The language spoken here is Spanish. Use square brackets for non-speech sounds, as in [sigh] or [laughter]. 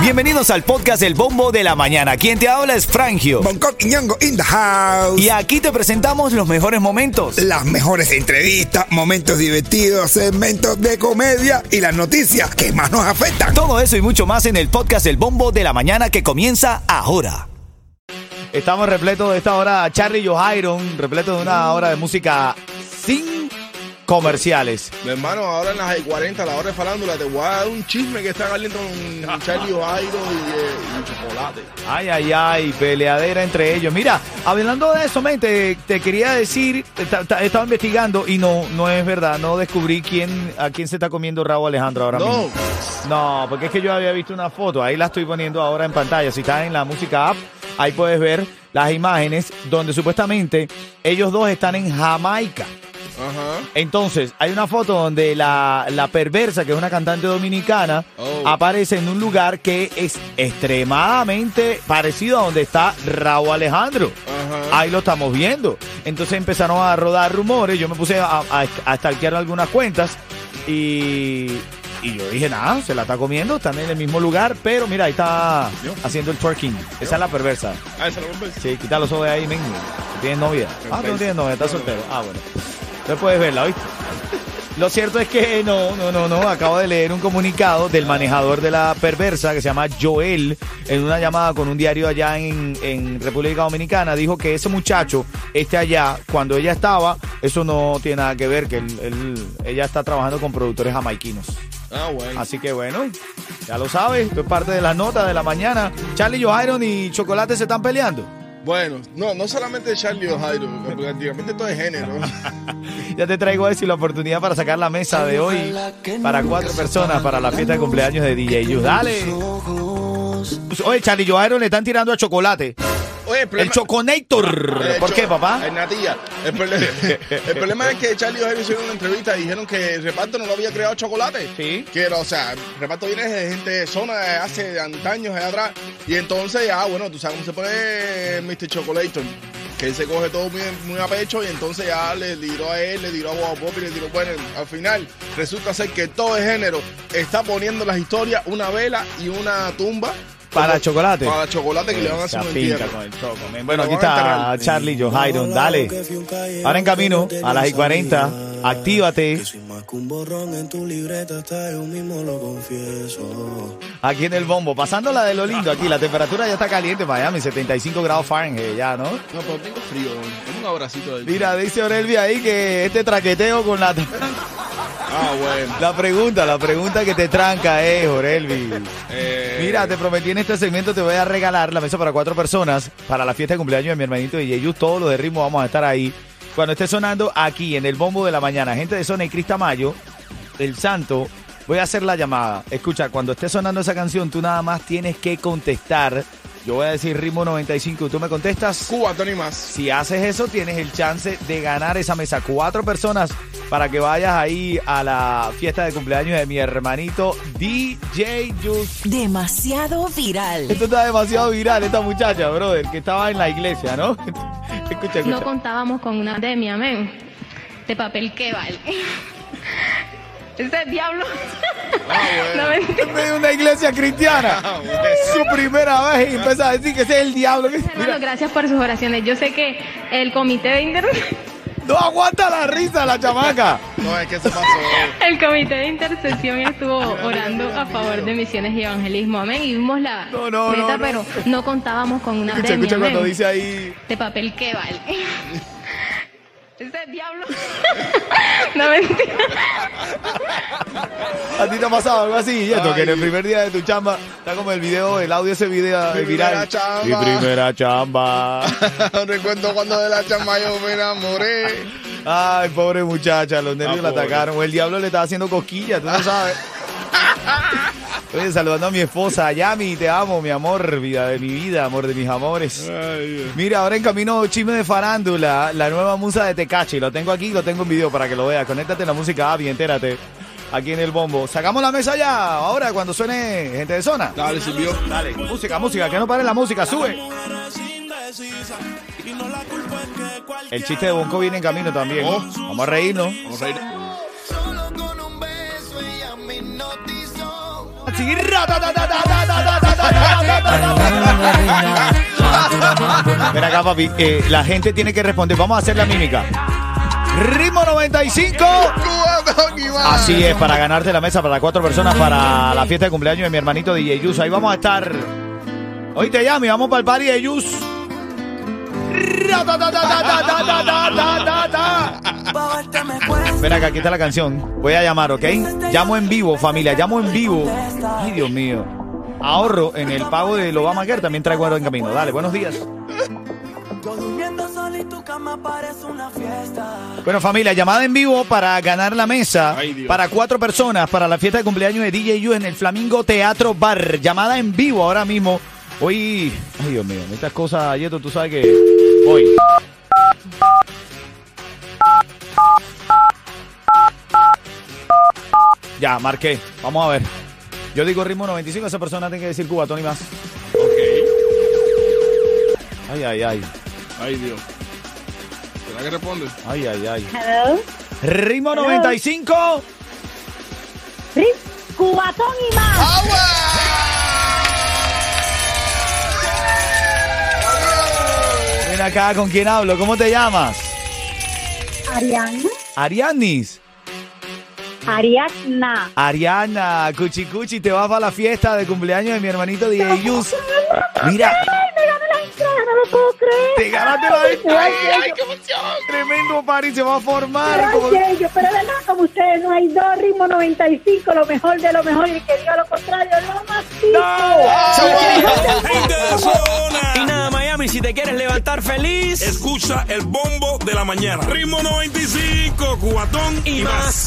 Bienvenidos al podcast El Bombo de la Mañana. Quien te habla es Frangio. Bangkok y Ñongo in the house. Y aquí te presentamos los mejores momentos. Las mejores entrevistas, momentos divertidos, segmentos de comedia y las noticias que más nos afectan. Todo eso y mucho más en el podcast El Bombo de la Mañana que comienza ahora. Estamos repletos de esta hora, Charlie y Johairon, repleto de una hora de música sin comerciales. Mi hermano, ahora en las 40, la hora de farándula, te voy a dar un chisme que está caliente con [laughs] Charlie O'Hairo y, eh, y chocolate. Ay, ay, ay, peleadera entre ellos. Mira, hablando de eso, men, te, te quería decir, ta- ta- estaba investigando y no, no es verdad, no descubrí quién, a quién se está comiendo Raúl Alejandro ahora No. mismo. No, porque es que yo había visto una foto, ahí la estoy poniendo ahora en pantalla. Si estás en la música app, ahí puedes ver las imágenes donde supuestamente ellos dos están en Jamaica. Ajá. Entonces, hay una foto donde la, la perversa, que es una cantante dominicana, Oh. aparece en un lugar que es extremadamente parecido a donde está Raúl Alejandro. Ajá. Ahí lo estamos viendo. Entonces empezaron a rodar rumores. Yo me puse a, a, a stalkear algunas cuentas y, y yo dije, nada, se la está comiendo, están en el mismo lugar, pero mira, ahí está haciendo el twerking. Esa es la perversa. Ah, ¿se lo rompes? Sí, quita los ojos de ahí, men. ¿Tienes novia? Ah, no tienes novia, estás soltero. Ah, bueno. Entonces puedes verla, ¿viste? Lo cierto es que no, no, no, no. Acabo de leer un comunicado del manejador de la perversa que se llama Joel en una llamada con un diario allá en, en República Dominicana. Dijo que ese muchacho esté allá cuando ella estaba. Eso no tiene nada que ver, que él- él- ella está trabajando con productores jamaiquinos. Ah, bueno. Así que bueno, ya lo sabes. Esto es parte de las notas de la mañana. Charlie Johairon y Chocolate se están peleando. Bueno, no, no solamente Charlie porque prácticamente todo es género. [laughs] Ya te traigo a decir la oportunidad para sacar la mesa de hoy para cuatro personas para la fiesta de cumpleaños de DJ Yu. Dale. Oye, Charlie Joaero le están tirando a chocolate. Oye, el El problema... Choconator. Eh, ¿Por Cho- qué, papá? El natilla. El, problema- el problema es que Charlie O'Hairo hicieron una entrevista y dijeron que el reparto no lo había creado chocolate. Sí. Que, o sea, el reparto viene de gente de zona de hace antaños allá atrás. Y entonces, ya, bueno, tú sabes cómo se pone Mr. Chocolator. Que él se coge todo muy, muy a pecho y entonces ya le tiró a él, le tiró a Bob Pop y le tiró, bueno, al final resulta ser que todo el género está poniendo las historias una vela y una tumba. Para chocolate. Para chocolate que le van a hacer un. Bueno, aquí está. Charlie Johairon. Dale. Ahora en camino, a las y 40. Actívate. Soy más que un borrón en tu libreta, hasta yo mismo lo confieso. Aquí en el bombo. Pasando la de lo lindo aquí. La temperatura ya está caliente en Miami. 75 grados Fahrenheit ya, ¿no? No, pero tengo frío. Tengo un abracito ahí. Mira, dice Orelvi ahí que este traqueteo con la... [laughs] Ah, bueno. La pregunta, la pregunta que te tranca es, Orelvi. Eh, Mira, te prometí en este segmento te voy a regalar la mesa para cuatro personas para la fiesta de cumpleaños de mi hermanito DJ Yus. Todos los de ritmo vamos a estar ahí. Cuando esté sonando aquí en el bombo de la mañana, gente de zona y Crista Mayo, el santo, voy a hacer la llamada. Escucha, cuando esté sonando esa canción, tú nada más tienes que contestar. Yo voy a decir ritmo 95 y tú me contestas. Cuba, Tony más. Si haces eso, tienes el chance de ganar esa mesa. Cuatro personas para que vayas ahí a la fiesta de cumpleaños de mi hermanito DJ Juice. Demasiado viral. Esto está demasiado viral, esta muchacha, brother, que estaba en la iglesia, ¿no? [laughs] escucha, No escucha. contábamos con una pandemia, amén. De papel que vale. Ese diablo. [laughs] No, mentira. En medio de una iglesia cristiana. Ah, Su primera vez y empieza a decir que ese es el diablo. Hermano, gracias por sus oraciones. Yo sé que el comité de intercesión, no aguanta la risa la chamaca. No, es que se pasó. el comité de intercesión estuvo orando a favor de misiones y evangelismo, amén. Y vimos la No, no, meta, no, no. pero no contábamos con una Escucha, pandemia, escucha cuando dice ahí. De papel que vale. [laughs] Ese diablo. [laughs] No mentira. ¿A ti te ha pasado algo así. Que en el primer día de tu chamba está como el video, el audio ese video Mi viral. primera chamba. Mi primera chamba. [laughs] Recuerdo cuando de la chama yo me enamoré. Ay, pobre muchacha, los nervios Ah, la pobre. atacaron. O el diablo le estaba haciendo cosquillas, tú no sabes. Oye, saludando a mi esposa, Yami, te amo, mi amor, vida de mi vida, amor de mis amores. Mira, ahora en camino chisme de farándula, la nueva musa de Tecachi. Lo tengo aquí, lo tengo en video para que lo veas. Conéctate en la música Avi, entérate. Aquí en el bombo. Sacamos la mesa ya, ahora cuando suene gente de zona. Dale, sirvió. Dale, música, música, que no pare la música, sube. El chiste de Bonco viene en camino también. Oh. Vamos a reírnos. Vamos a así. Acá, papi. La gente tiene que responder. Vamos a hacer la mímica. Ritmo 95. Así es, para ganarte la mesa para cuatro personas para la fiesta de cumpleaños de mi hermanito DJ Yus. Ahí vamos a estar. Hoy te llamo y vamos para el party de Yus. Espera que aquí está la canción. Voy a llamar, ¿ok? Llamo en vivo, familia. Llamo en vivo. Ay, Dios mío. Ahorro en el pago del Obamacare. También traigo algo en camino. Dale, buenos días. Bueno, familia, llamada en vivo para ganar la mesa Ay, para cuatro personas para la fiesta de cumpleaños de DJ U en el Flamingo Teatro Bar. Llamada en vivo ahora mismo. Hoy, ay Dios mío, estas cosas, Yeto, tú sabes que hoy. Ya, marqué. Vamos a ver. Yo digo ritmo 95, esa persona tiene que decir cubatón y más. Ok. Ay, ay, ay. Ay, Dios. ¿Será que responde? Ay, ay, ay. Hello. Ritmo 95. Ri- Cubatón y más. Ven acá, ¿con quién hablo? ¿Cómo te llamas? Ariana. Arianis. Ariadna. Ariana, Cuchi Cuchi, te vas para la fiesta de cumpleaños de mi hermanito DJ Yus. Mira, ¡Ay, me gané la entrada! No lo puedo creer. te ganaste la Ay, ay, qué emoción! Tremendo party se va a formar. Ay, como- pero de verdad, como ustedes, no hay dos ritmos 95, lo mejor de lo mejor, y que diga lo contrario, lo más zona. Y nada, Miami, si te quieres levantar feliz. Escucha el bombo de la mañana. Ritmo 95, cubatón y, más.